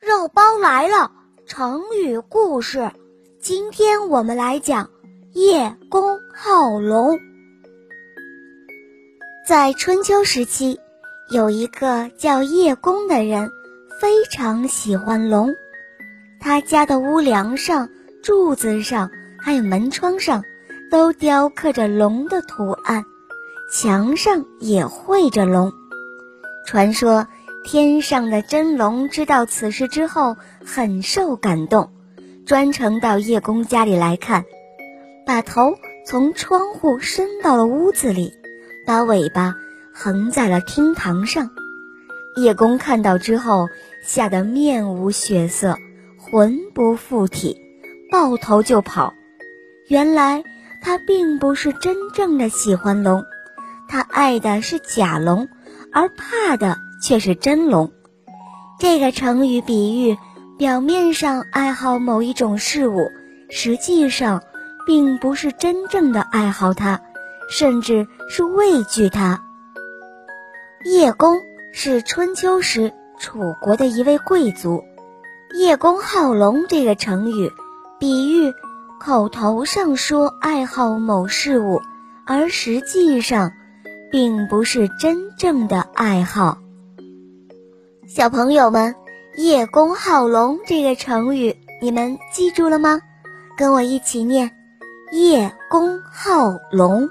肉包来了，成语故事。今天我们来讲叶公好龙。在春秋时期，有一个叫叶公的人，非常喜欢龙。他家的屋梁上、柱子上，还有门窗上，都雕刻着龙的图案，墙上也绘着龙。传说。天上的真龙知道此事之后，很受感动，专程到叶公家里来看，把头从窗户伸到了屋子里，把尾巴横在了厅堂上。叶公看到之后，吓得面无血色，魂不附体，抱头就跑。原来他并不是真正的喜欢龙，他爱的是假龙，而怕的。却是真龙，这个成语比喻表面上爱好某一种事物，实际上并不是真正的爱好它，甚至是畏惧它。叶公是春秋时楚国的一位贵族，叶公好龙这个成语，比喻口头上说爱好某事物，而实际上并不是真正的爱好。小朋友们，“叶公好龙”这个成语，你们记住了吗？跟我一起念：“叶公好龙”。